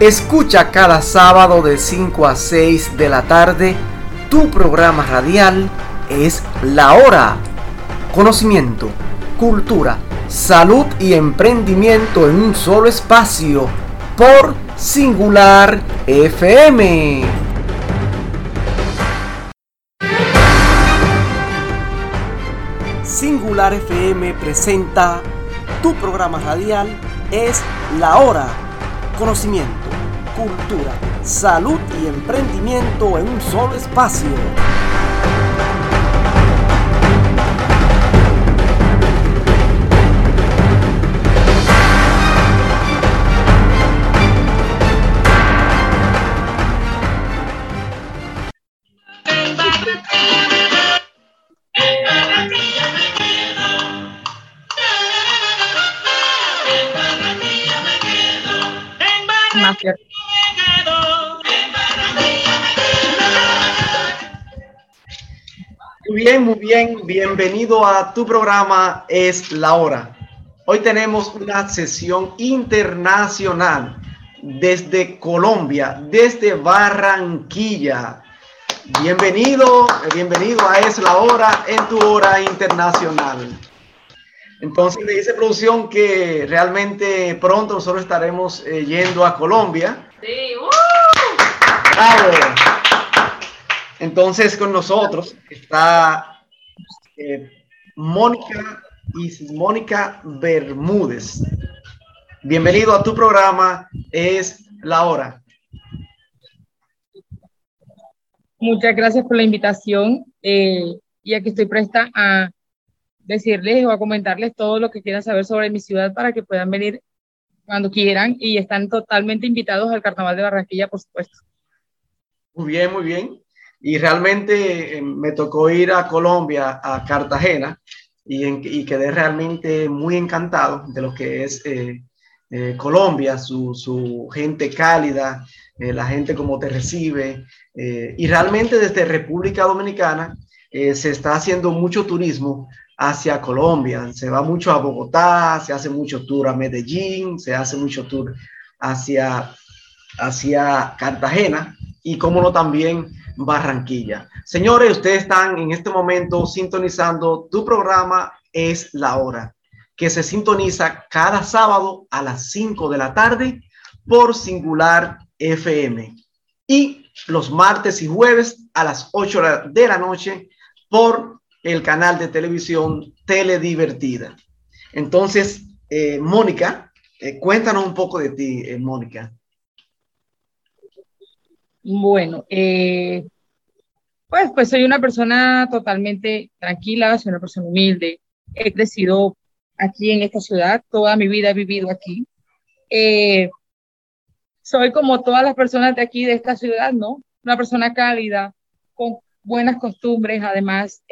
Escucha cada sábado de 5 a 6 de la tarde tu programa radial es La Hora. Conocimiento, cultura, salud y emprendimiento en un solo espacio por Singular FM. Singular FM presenta tu programa radial es La Hora. Conocimiento, cultura, salud y emprendimiento en un solo espacio. Bien. Bienvenido a tu programa Es la Hora. Hoy tenemos una sesión internacional desde Colombia, desde Barranquilla. Bienvenido, bienvenido a Es la Hora en tu hora internacional. Entonces me dice producción que realmente pronto nosotros estaremos eh, yendo a Colombia. Sí, ¡uh! ¡Bravo! Entonces con nosotros está eh, Mónica y Mónica Bermúdez. Bienvenido a tu programa, es la hora. Muchas gracias por la invitación eh, y aquí estoy presta a decirles o a comentarles todo lo que quieran saber sobre mi ciudad para que puedan venir cuando quieran y están totalmente invitados al Carnaval de Barranquilla, por supuesto. Muy bien, muy bien. Y realmente eh, me tocó ir a Colombia, a Cartagena, y, quedé realmente muy encantado de lo que es eh, eh, Colombia, su, su, gente cálida, la gente como te recibe. y realmente desde República Dominicana se está haciendo mucho turismo hacia Colombia. Se va mucho a Bogotá, se hace mucho tour a Medellín, se hace mucho tour hacia, hacia Cartagena y, como no, también Barranquilla. Señores, ustedes están en este momento sintonizando tu programa Es la Hora, que se sintoniza cada sábado a las 5 de la tarde por Singular FM y los martes y jueves a las 8 de la noche por el canal de televisión Teledivertida. Entonces, eh, Mónica, eh, cuéntanos un poco de ti, eh, Mónica. Bueno, pues, pues soy una persona totalmente tranquila, soy una persona humilde. He crecido aquí en esta ciudad, toda mi vida he vivido aquí. soy como todas las personas de aquí, de esta ciudad, ¿no? Una persona cálida, con buenas costumbres, además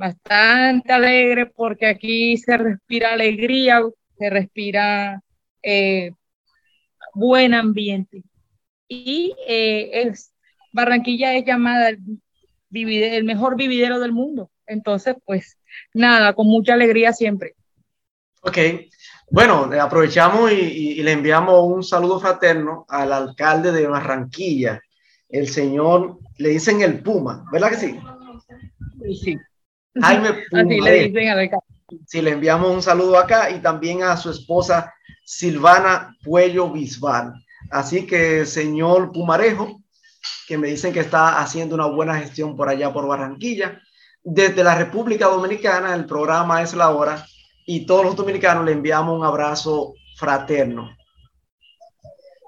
bastante alegre porque aquí se respira alegría, se respira eh, buen ambiente. Y eh, es, Barranquilla es llamada el, el mejor vividero del mundo. Entonces, pues nada, con mucha alegría siempre. Ok, bueno, aprovechamos y, y, le enviamos un saludo fraterno al alcalde de Barranquilla, el señor, le dicen el Puma, ¿verdad que sí? Sí. Jaime Si le enviamos un saludo acá y también a su esposa Silvana Puello Bisbal. Así que, señor Pumarejo, que me dicen que está haciendo una buena gestión por allá por Barranquilla. Desde la República Dominicana, el programa es la hora y todos los dominicanos le enviamos un abrazo fraterno.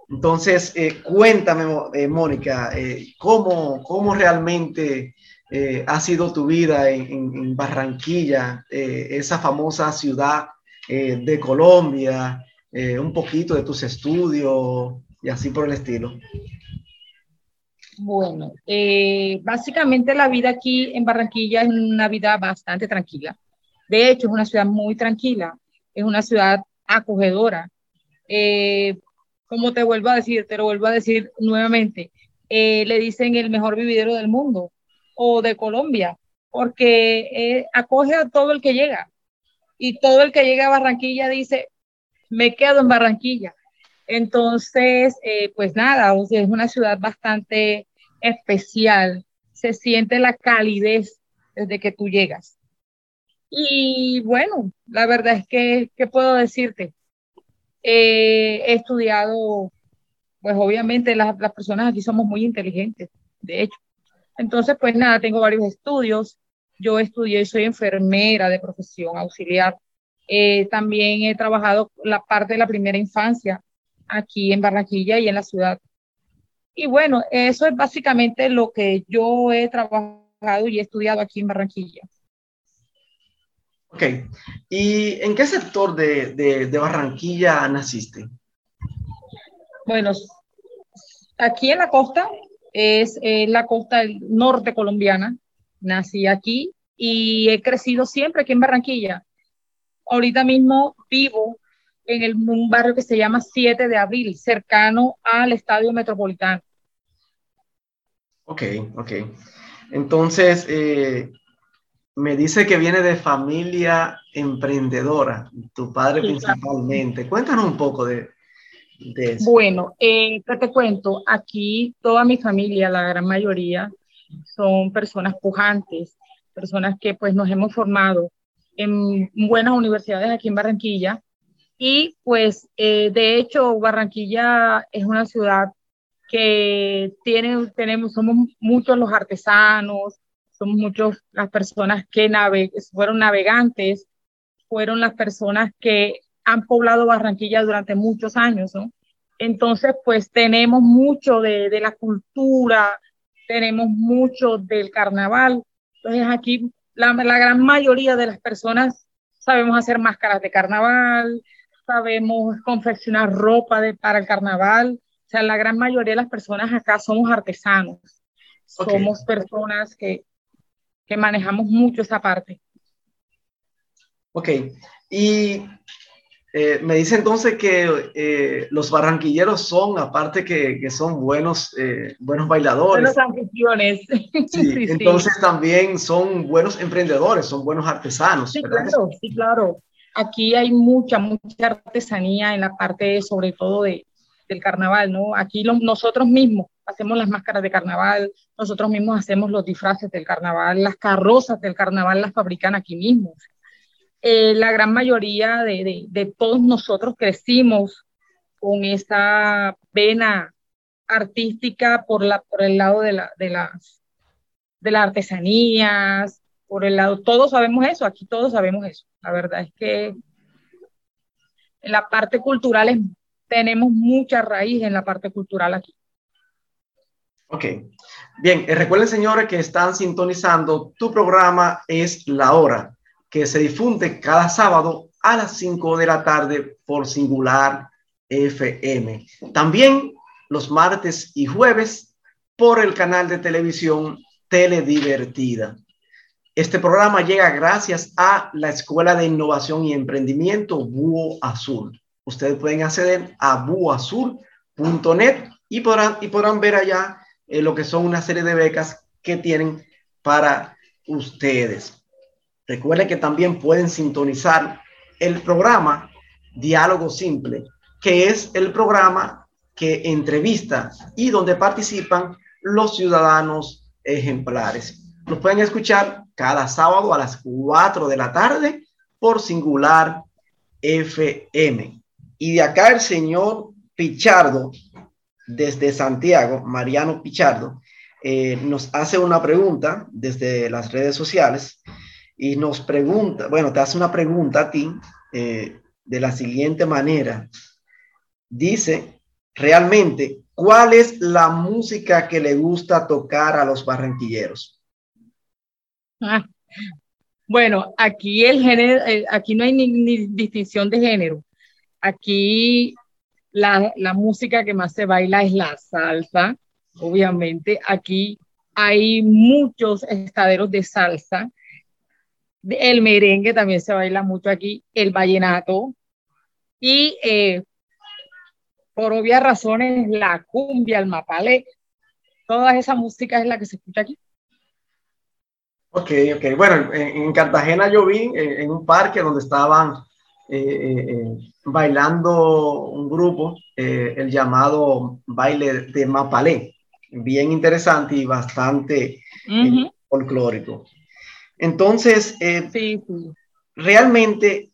Entonces, eh, cuéntame, eh, Mónica, eh, ¿cómo, ¿cómo realmente ha sido tu vida en, Barranquilla, esa famosa ciudad de Colombia, un poquito de tus estudios y así por el estilo. Bueno, básicamente la vida aquí en Barranquilla es una vida bastante tranquila. De hecho, es una ciudad muy tranquila, es una ciudad acogedora. como te vuelvo a decir, te lo vuelvo a decir nuevamente, le dicen el mejor vividero del mundo o de Colombia, porque eh, acoge a todo el que llega. Y todo el que llega a Barranquilla dice, me quedo en Barranquilla. Entonces, eh, pues nada, es una ciudad bastante especial. Se siente la calidez desde que tú llegas. Y bueno, la verdad es que, ¿qué puedo decirte? Eh, he estudiado, pues obviamente las, las personas aquí somos muy inteligentes, de hecho. Entonces, pues nada, tengo varios estudios. Yo estudié, soy enfermera de profesión auxiliar. Eh, también he trabajado la parte de la primera infancia aquí en Barranquilla y en la ciudad. Y bueno, eso es básicamente lo que yo he trabajado y he estudiado aquí en Barranquilla. Ok. ¿Y en qué sector de, de, Barranquilla naciste? Bueno, aquí en la costa, es eh, la costa norte colombiana. Nací aquí y he crecido siempre aquí en Barranquilla. Ahorita mismo vivo en el, un barrio que se llama 7 de Abril, cercano al Estadio Metropolitano. Ok, ok. Entonces, eh, me dice que viene de familia emprendedora, tu padre principalmente. Cuéntanos un poco de, de eso. Bueno, eh, te cuento? Aquí toda mi familia, la gran mayoría, son personas pujantes, personas que pues nos hemos formado en buenas universidades aquí en Barranquilla. Y pues eh, de hecho Barranquilla es una ciudad que tiene, tenemos, somos muchos los artesanos, somos muchos las personas que fueron navegantes, fueron las personas que han poblado Barranquilla durante muchos años. Entonces, pues tenemos mucho de, de la cultura, tenemos mucho del carnaval. Entonces, aquí la, la, gran mayoría de las personas sabemos hacer máscaras de carnaval, sabemos confeccionar ropa de, para el carnaval. O sea, la gran mayoría de las personas acá somos artesanos. Somos personas que que manejamos mucho esa parte. Ok, y eh, me dice entonces que eh, los barranquilleros son, aparte que, que son buenos, eh, buenos bailadores. Buenos anfitriones. Sí, entonces también son buenos emprendedores, son buenos artesanos. Sí, claro, sí, claro. Aquí hay mucha, mucha artesanía en la parte, sobre todo, de, del carnaval, ¿no? Aquí nosotros mismos hacemos las máscaras de carnaval, nosotros mismos hacemos los disfraces del carnaval, las carrozas del carnaval las fabrican aquí mismo. Eh, la gran mayoría de, de, todos nosotros crecimos con esa vena artística por, la, por el lado de, la, de, las, de las artesanías, por el lado, todos sabemos eso, aquí todos sabemos eso. La verdad es que en la parte cultural tenemos mucha raíz en la parte cultural aquí. Ok. Bien, eh, recuerden señores que están sintonizando, tu programa es La Hora, que se difunde cada sábado a las 5 de la tarde por Singular FM. También los martes y jueves por el canal de televisión Teledivertida. Este programa llega gracias a la Escuela de Innovación y Emprendimiento Búho Azul. Ustedes pueden acceder a buoazul.net y podrán, y ver allá eh, lo que son una serie de becas que tienen para ustedes. Recuerden que también pueden sintonizar el programa Diálogo Simple, que es el programa que entrevista y donde participan los ciudadanos ejemplares. Lo pueden escuchar cada sábado a las 4 de la tarde por Singular FM. Y de acá el señor Pichardo desde Santiago, Mariano Pichardo, eh, nos hace una pregunta desde las redes sociales y nos pregunta, bueno, te hace una pregunta a ti eh, de la siguiente manera. Dice, realmente, ¿cuál es la música que le gusta tocar a los barranquilleros? Ah, bueno, aquí el género, eh, aquí no hay ni distinción de género. Aquí la, la música que más se baila es la salsa, obviamente. Aquí hay muchos estaderos de salsa. El merengue también se baila mucho aquí, el vallenato. Y eh, por obvias razones, la cumbia, el mapale, toda esa música es la que se escucha aquí. Ok, ok. Bueno, en, Cartagena yo vi en, en, un parque donde estaban bailando un grupo, el llamado baile de Mapalé, bien interesante y bastante folclórico. Entonces, realmente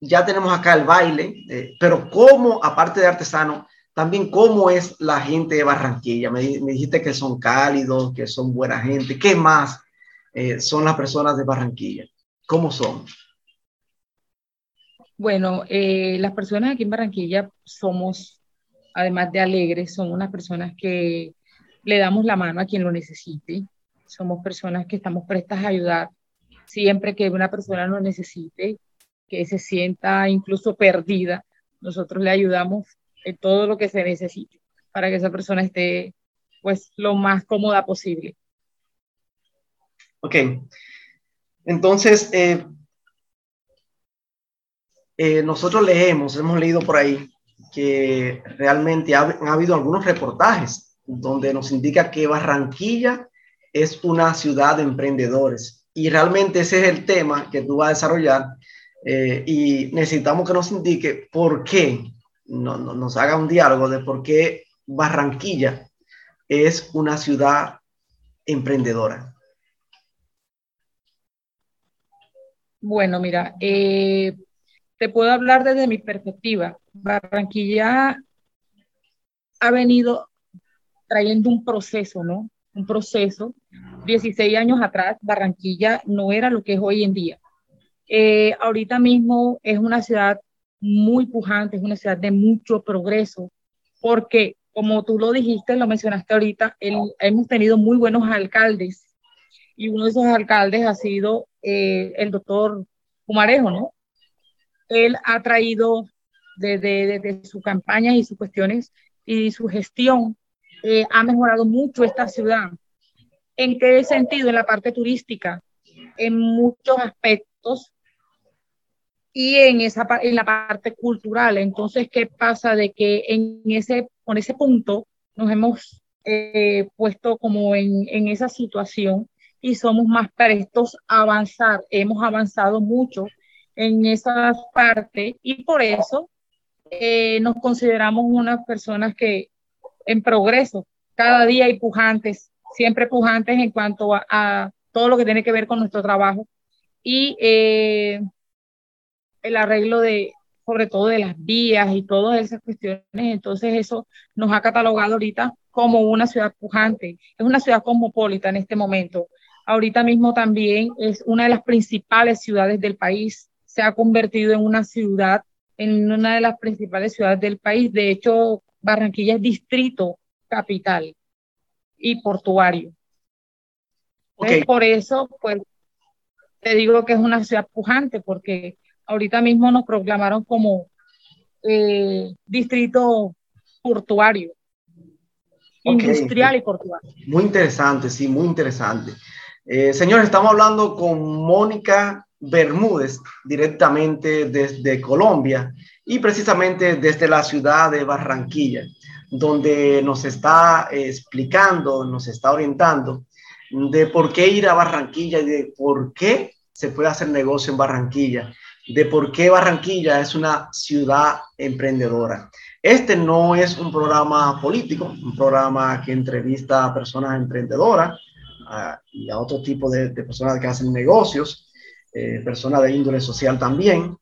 ya tenemos acá el baile, pero cómo, aparte de artesano, también cómo es la gente de Barranquilla. Me, dijiste que son cálidos, que son buena gente. ¿Qué más eh, son las personas de Barranquilla? ¿Cómo son? Bueno, eh, las personas aquí en Barranquilla somos, además de alegres, son unas personas que le damos la mano a quien lo necesite. Somos personas que estamos prestas a ayudar siempre que una persona lo necesite, que se sienta incluso perdida. Nosotros le ayudamos todo lo que se necesite para que esa persona esté pues lo más cómoda posible. Ok. Entonces, eh, eh, nosotros leemos, hemos leído por ahí que realmente ha, ha, habido algunos reportajes donde nos indica que Barranquilla es una ciudad de emprendedores. Y realmente ese es el tema que tú vas a desarrollar eh, y necesitamos que nos indique por qué no, nos haga un diálogo de por qué Barranquilla es una ciudad emprendedora. Bueno, mira, eh, te puedo hablar desde mi perspectiva. Barranquilla ha venido trayendo un proceso, ¿no? Un proceso. 16 años atrás, Barranquilla no era lo que es hoy en día. Eh, ahorita mismo es una ciudad muy pujante, es una ciudad de mucho progreso, porque como tú lo dijiste, lo mencionaste ahorita, hemos tenido muy buenos alcaldes y uno de esos alcaldes ha sido eh, el doctor Humarejo, ¿no? Él ha traído desde, su campaña y sus cuestiones y su gestión, eh, ha mejorado mucho esta ciudad. ¿En qué sentido? En la parte turística, en muchos aspectos y en, esa, en la parte cultural. Entonces, ¿qué pasa? De que en ese, con ese punto nos hemos eh, puesto como en, en, esa situación y somos más prestos a avanzar. Hemos avanzado mucho en esa parte y por eso eh, nos consideramos unas personas que en progreso, cada día hay pujantes, siempre pujantes en cuanto a, a todo lo que tiene que ver con nuestro trabajo. Y eh, el arreglo de, sobre todo de las vías y todas esas cuestiones. Entonces eso nos ha catalogado ahorita como una ciudad pujante. Es una ciudad cosmopolita en este momento. Ahorita mismo también es una de las principales ciudades del país. Se ha convertido en una ciudad, en una de las principales ciudades del país. De hecho, Barranquilla es distrito capital y portuario. por eso, pues, te digo que es una ciudad pujante, porque ahorita mismo nos proclamaron como eh, distrito portuario, industrial y portuario. Muy interesante, sí, muy interesante. Eh, señores, estamos hablando con Mónica Bermúdez, directamente desde Colombia y precisamente desde la ciudad de Barranquilla, donde nos está explicando, nos está orientando de por qué ir a Barranquilla y de por qué se puede hacer negocio en Barranquilla de por qué Barranquilla es una ciudad emprendedora. Este no es un programa político, un programa que entrevista a personas emprendedoras y a otro tipo de, personas que hacen negocios, eh, personas de índole social también,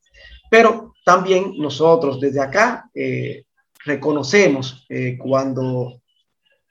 pero también nosotros desde acá eh, reconocemos eh, cuando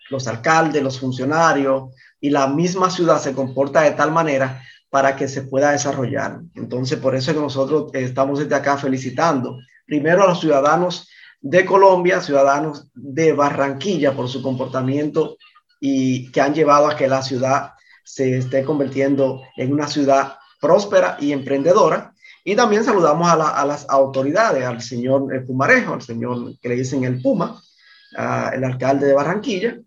los alcaldes, los funcionarios y la misma ciudad se comporta de tal manera para que se pueda desarrollar. Entonces, por eso es que nosotros estamos desde acá felicitando primero a los ciudadanos de Colombia, ciudadanos de Barranquilla por su comportamiento y que han llevado a que la ciudad se esté convirtiendo en una ciudad próspera y emprendedora. Y también saludamos a, las autoridades, al señor Pumarejo, al señor que le dicen el Puma, el alcalde de Barranquilla,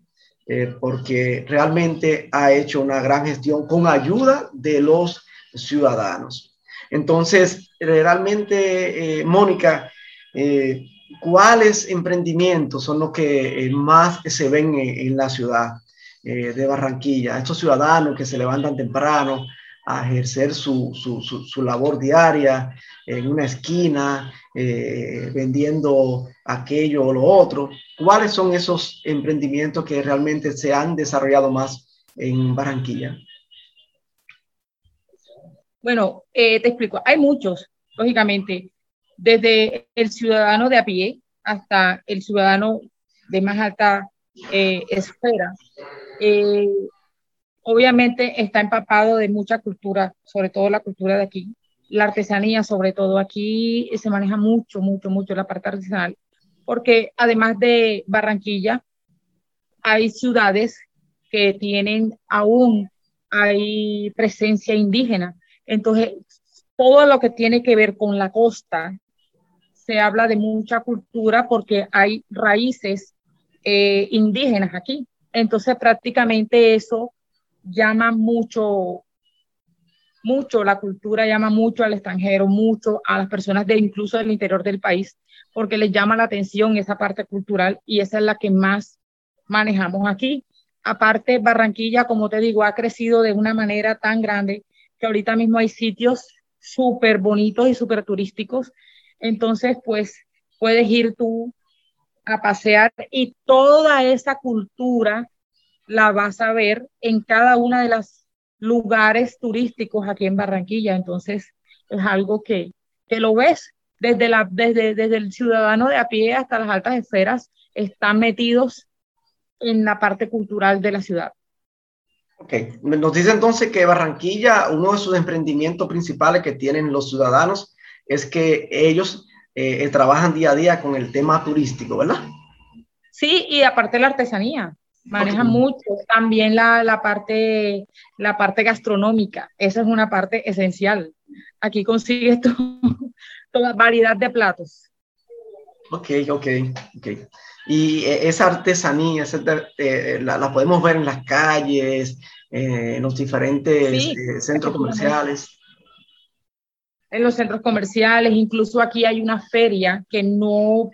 eh, porque realmente ha hecho una gran gestión con ayuda de los ciudadanos. Entonces, realmente, eh, Mónica, eh, ¿cuáles emprendimientos son los que más se ven en, la ciudad de Barranquilla? Estos ciudadanos que se levantan temprano a ejercer su, su, su, labor diaria en una esquina, eh, vendiendo aquello o lo otro. ¿Cuáles son esos emprendimientos que realmente se han desarrollado más en Barranquilla? Bueno, eh, te explico. Hay muchos, lógicamente, desde el ciudadano de a pie hasta el ciudadano de más alta eh, esfera. Obviamente está empapado de mucha cultura, sobre todo la cultura de aquí, la artesanía sobre todo. Aquí se maneja mucho, mucho, mucho la parte artesanal, porque además de Barranquilla, hay ciudades que tienen aún, hay presencia indígena. Entonces, todo lo que tiene que ver con la costa, se habla de mucha cultura porque hay raíces eh, indígenas aquí. Entonces, prácticamente eso llama mucho, mucho, la cultura llama mucho al extranjero, mucho a las personas de incluso del interior del país, porque les llama la atención esa parte cultural y esa es la que más manejamos aquí. Aparte, Barranquilla, como te digo, ha crecido de una manera tan grande que ahorita mismo hay sitios súper bonitos y súper turísticos. Entonces, pues puedes ir tú a pasear y toda esa cultura la vas a ver en cada una de los lugares turísticos aquí en Barranquilla. Entonces, es algo que, que lo ves desde, la, desde, desde el ciudadano de a pie hasta las altas esferas, están metidos en la parte cultural de la ciudad. Ok, nos dice entonces que Barranquilla, uno de sus emprendimientos principales que tienen los ciudadanos es que ellos eh, trabajan día a día con el tema turístico, ¿verdad? Sí, y aparte la artesanía, manejan mucho, también la, la, parte, la parte gastronómica, esa es una parte esencial. Aquí consigues toda variedad de platos. Ok, ok, ok. Y eh, esa artesanía, la, podemos ver en las calles, en los diferentes centros comerciales en los centros comerciales, incluso aquí hay una feria que no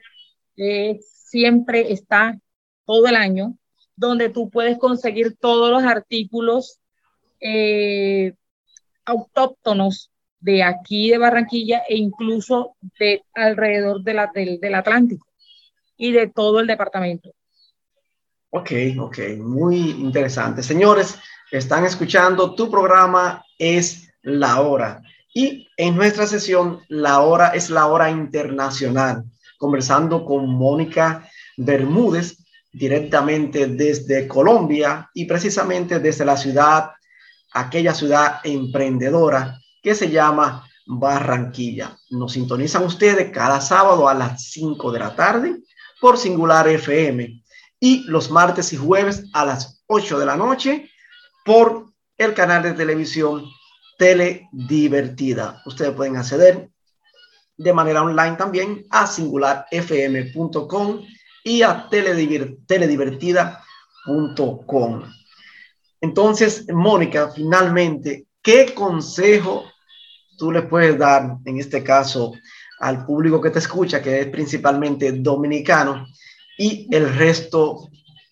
eh, siempre está todo el año, donde tú puedes conseguir todos los artículos eh, autóctonos de aquí de Barranquilla e incluso de alrededor de la, del, del Atlántico y de todo el departamento. Ok, ok, muy interesante. Señores, están escuchando, tu programa es La Hora. Y en nuestra sesión, la hora es la hora internacional, conversando con Mónica Bermúdez directamente desde Colombia y precisamente desde la ciudad, aquella ciudad emprendedora que se llama Barranquilla. Nos sintonizan ustedes cada sábado a las 5 de la tarde por Singular FM y los martes y jueves a las 8 de la noche por el canal de televisión Teledivertida. Ustedes pueden acceder de manera online también a singularfm.com y a teledivertida.com. Entonces, Mónica, finalmente, ¿qué consejo tú le puedes dar, en este caso, al público que te escucha, que es principalmente dominicano, y el resto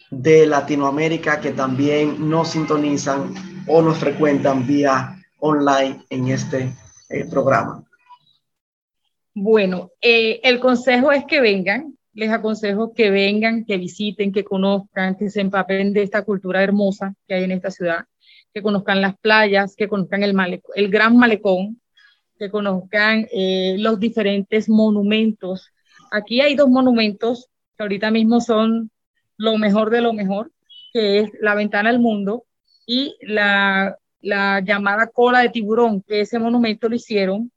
de Latinoamérica que también nos sintonizan o nos frecuentan vía online en este eh, programa? Bueno, eh, el consejo es que vengan, les aconsejo que vengan, que visiten, que conozcan, que se empapen de esta cultura hermosa que hay en esta ciudad, que conozcan las playas, que conozcan el, el gran malecón, que conozcan eh, los diferentes monumentos. Aquí hay dos monumentos que ahorita mismo son lo mejor de lo mejor, que es la Ventana al Mundo y la la llamada cola de tiburón, que ese monumento lo hicieron,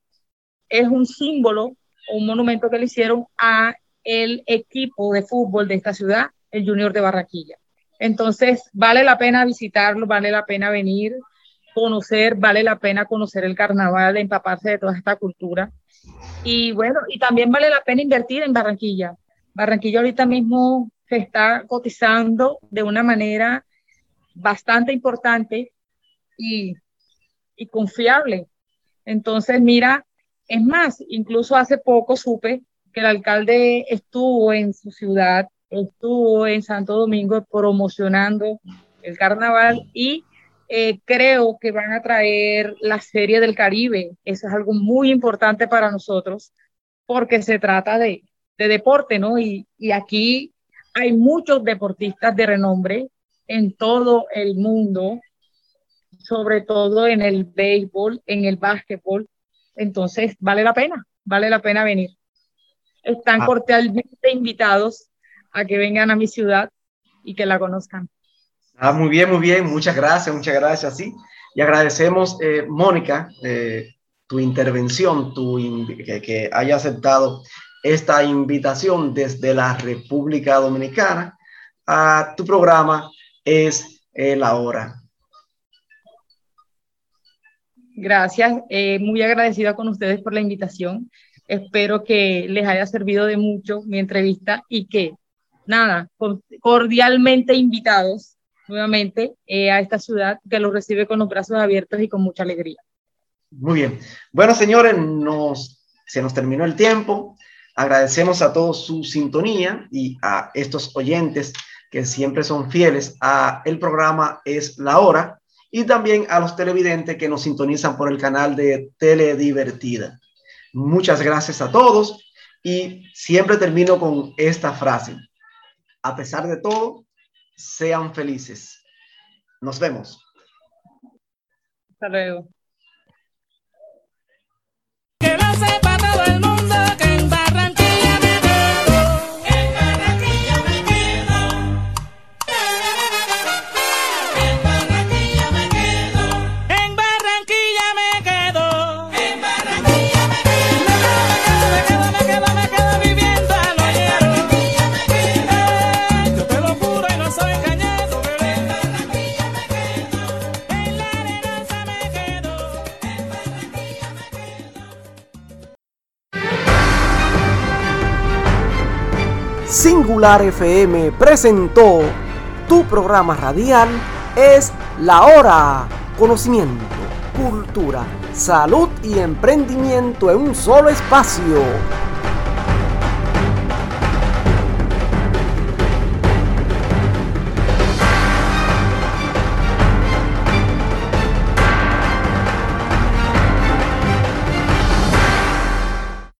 es un símbolo, un monumento que le hicieron a el equipo de fútbol de esta ciudad, el Junior de Barranquilla. Entonces, vale la pena visitarlo, vale la pena venir, conocer, vale la pena conocer el carnaval, empaparse de toda esta cultura. Y bueno, y también vale la pena invertir en Barranquilla. Barranquilla ahorita mismo se está cotizando de una manera bastante importante y, confiable. Entonces, mira, es más, incluso hace poco supe que el alcalde estuvo en su ciudad, estuvo en Santo Domingo promocionando el carnaval y eh, creo que van a traer la Serie del Caribe. Eso es algo muy importante para nosotros porque se trata de, de deporte, ¿no? Y, y aquí hay muchos deportistas de renombre en todo el mundo, sobre todo en el béisbol, en el básquetbol. Entonces, vale la pena, vale la pena venir. Están ah. cordialmente invitados a que vengan a mi ciudad y que la conozcan. Ah, muy bien, muy bien. Muchas gracias, muchas gracias. Sí. Y agradecemos, eh, Mónica, eh, tu intervención, tu que, que, haya aceptado esta invitación desde la República Dominicana a tu programa Es la hora. Gracias, eh, muy agradecida con ustedes por la invitación. Espero que les haya servido de mucho mi entrevista y que, nada, cordialmente invitados nuevamente eh, a esta ciudad que los recibe con los brazos abiertos y con mucha alegría. Muy bien. Bueno, señores, nos, se nos terminó el tiempo. Agradecemos a todos su sintonía y a estos oyentes que siempre son fieles a el programa Es la Hora y también a los televidentes que nos sintonizan por el canal de Teledivertida. Muchas gracias a todos y siempre termino con esta frase. A pesar de todo, sean felices. Nos vemos. Hasta luego. FM presentó tu programa radial es la hora. Conocimiento, cultura, salud y emprendimiento en un solo espacio.